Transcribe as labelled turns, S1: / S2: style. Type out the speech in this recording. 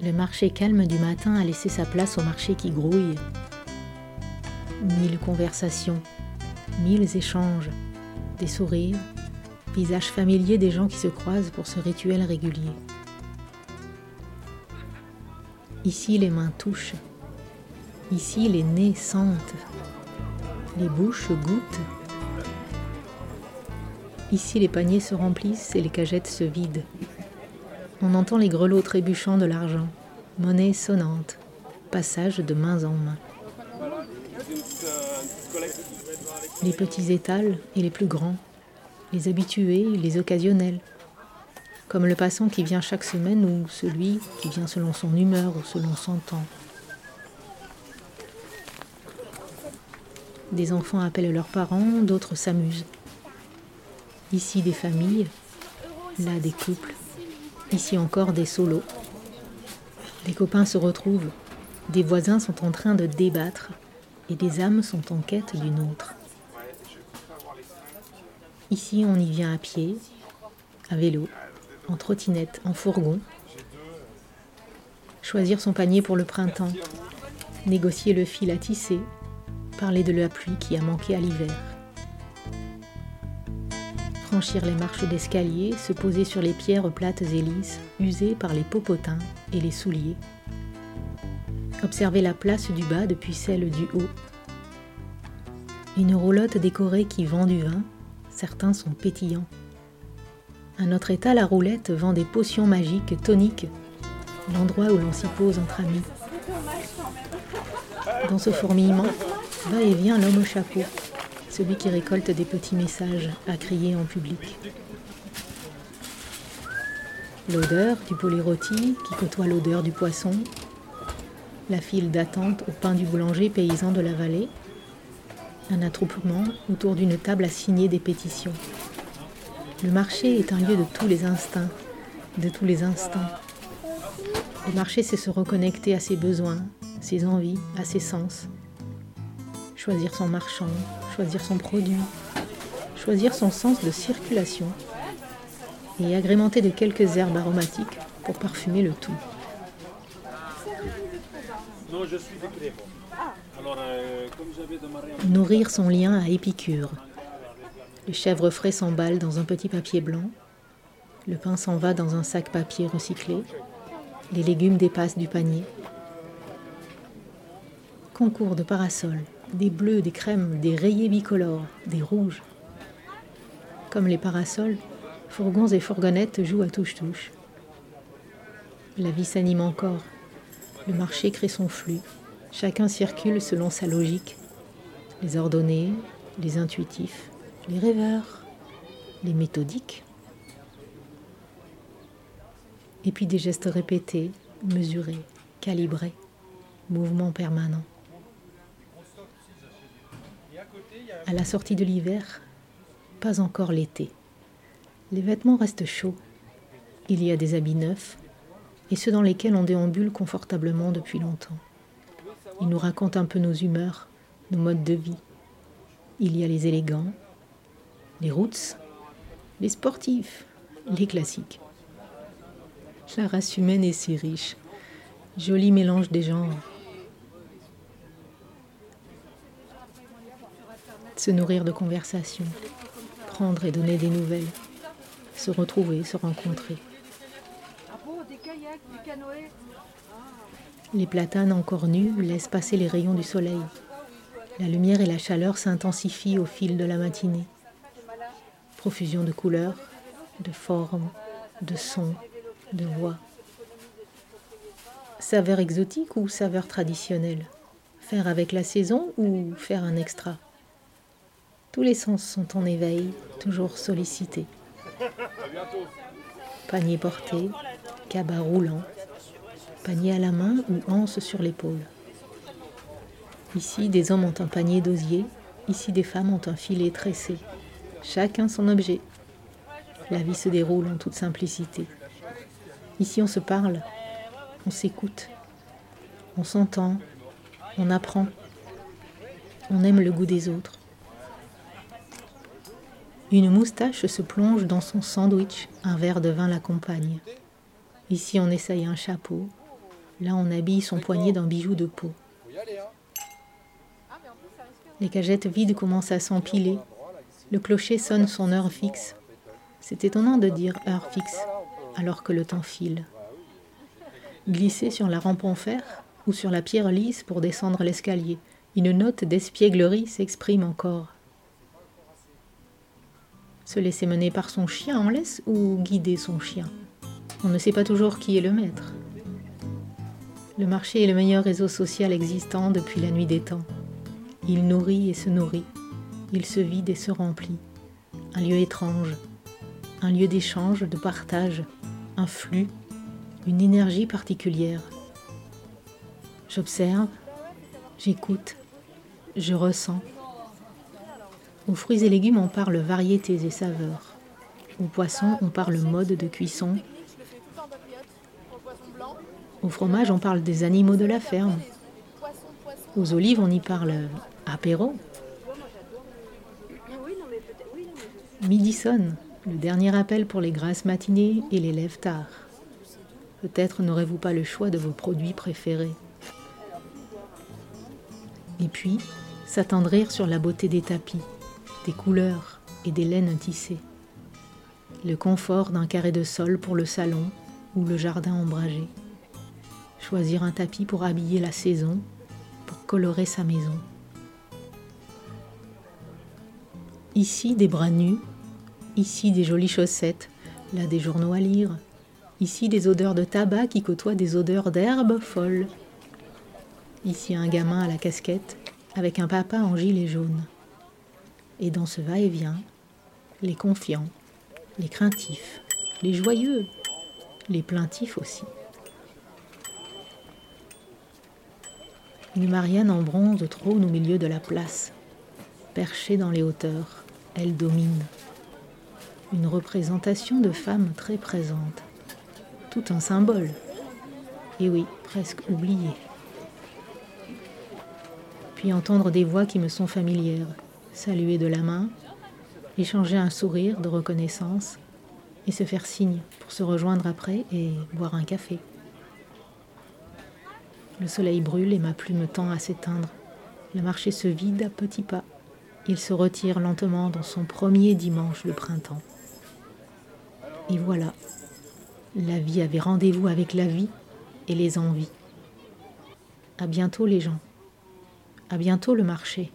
S1: Le marché calme du matin a laissé sa place au marché qui grouille. Mille conversations, mille échanges, des sourires, visages familiers des gens qui se croisent pour ce rituel régulier. Ici, les mains touchent. Ici, les nez sentent. Les bouches goûtent. Ici, les paniers se remplissent et les cagettes se vident. On entend les grelots trébuchant de l'argent, monnaie sonnante, passage de main en main. Les petits étals et les plus grands, les habitués et les occasionnels, comme le passant qui vient chaque semaine ou celui qui vient selon son humeur ou selon son temps. Des enfants appellent leurs parents, d'autres s'amusent. Ici des familles, là des couples, Ici encore des solos. Des copains se retrouvent, des voisins sont en train de débattre et des âmes sont en quête d'une autre. Ici, on y vient à pied, à vélo, en trottinette, en fourgon. Choisir son panier pour le printemps, négocier le fil à tisser, parler de la pluie qui a manqué à l'hiver franchir les marches d'escalier, se poser sur les pierres plates et lisses, usées par les popotins et les souliers. Observer la place du bas depuis celle du haut. Une roulotte décorée qui vend du vin, certains sont pétillants. À notre état, la roulette vend des potions magiques toniques, l'endroit où l'on s'y pose entre amis. Dans ce fourmillement, va et vient l'homme au chapeau, celui qui récolte des petits messages à crier en public. L'odeur du poulet rôti qui côtoie l'odeur du poisson, la file d'attente au pain du boulanger paysan de la vallée, un attroupement autour d'une table à signer des pétitions. Le marché est un lieu de tous les instincts, de tous les instants. Le marché, c'est se reconnecter à ses besoins, ses envies, à ses sens. Choisir son marchand, choisir son produit, choisir son sens de circulation et agrémenter de quelques herbes aromatiques pour parfumer le tout. Nourrir son lien à Épicure. Le chèvre frais s'emballe dans un petit papier blanc. Le pain s'en va dans un sac papier recyclé. Les légumes dépassent du panier. Concours de parasols des bleus, des crèmes, des rayés bicolores, des rouges. Comme les parasols, fourgons et fourgonnettes jouent à touche-touche. La vie s'anime encore. Le marché crée son flux. Chacun circule selon sa logique. Les ordonnés, les intuitifs, les rêveurs, les méthodiques. Et puis des gestes répétés, mesurés, calibrés, mouvements permanents. À la sortie de l'hiver, pas encore l'été. Les vêtements restent chauds. Il y a des habits neufs et ceux dans lesquels on déambule confortablement depuis longtemps. Ils nous racontent un peu nos humeurs, nos modes de vie. Il y a les élégants, les roots, les sportifs, les classiques. La race humaine est si riche. Joli mélange des genres. Se nourrir de conversations, prendre et donner des nouvelles, se retrouver, se rencontrer. Les platanes encore nus laissent passer les rayons du soleil. La lumière et la chaleur s'intensifient au fil de la matinée. Profusion de couleurs, de formes, de sons, de voix. Saveur exotique ou saveur traditionnelle? Faire avec la saison ou faire un extra? Tous les sens sont en éveil, toujours sollicités. Panier porté, cabas roulant, panier à la main ou anse sur l'épaule. Ici, des hommes ont un panier d'osier, ici, des femmes ont un filet tressé. Chacun son objet. La vie se déroule en toute simplicité. Ici, on se parle, on s'écoute, on s'entend, on apprend, on aime le goût des autres. Une moustache se plonge dans son sandwich, un verre de vin l'accompagne. Ici on essaye un chapeau, Là, on habille son poignet d'un bijou de peau. Les cagettes vides commencent à s'empiler. Le clocher sonne son heure fixe. C'est étonnant de dire heure fixe alors que le temps file. Glisser sur la rampe en fer ou sur la pierre lisse pour descendre l'escalier, une note d'espièglerie s'exprime encore. Se laisser mener par son chien en laisse ou guider son chien On ne sait pas toujours qui est le maître. Le marché est le meilleur réseau social existant depuis la nuit des temps. Il nourrit et se nourrit. Il se vide et se remplit. Un lieu étrange. Un lieu d'échange, de partage. Un flux. Une énergie particulière. J'observe. J'écoute. Je ressens. Aux fruits et légumes, on parle variétés et saveurs. Aux poissons, on parle mode de cuisson, au fromage, on parle des animaux de la ferme. Aux olives, on y parle apéro. Midi sonne, le dernier appel pour les grasses matinées et les lèvres tard. Peut-être n'aurez-vous pas le choix de vos produits préférés. Et puis, s'attendrir sur la beauté des tapis, des couleurs et des laines tissées. Le confort d'un carré de sol pour le salon ou le jardin ombragé choisir un tapis pour habiller la saison, pour colorer sa maison. Ici des bras nus, ici des jolies chaussettes, là des journaux à lire, ici des odeurs de tabac qui côtoient des odeurs d'herbe folle. Ici un gamin à la casquette avec un papa en gilet jaune. Et dans ce va-et-vient, les confiants, les craintifs, les joyeux, les plaintifs aussi. Une Marianne en bronze trône au milieu de la place. Perchée dans les hauteurs, elle domine. Une représentation de femme très présente. Tout un symbole. Et oui, presque oublié. Puis entendre des voix qui me sont familières, saluer de la main, échanger un sourire de reconnaissance et se faire signe pour se rejoindre après et boire un café. Le soleil brûle et ma plume tend à s'éteindre. Le marché se vide à petits pas. Il se retire lentement dans son premier dimanche de printemps. Et voilà, la vie avait rendez-vous avec la vie et les envies. À bientôt les gens. À bientôt le marché.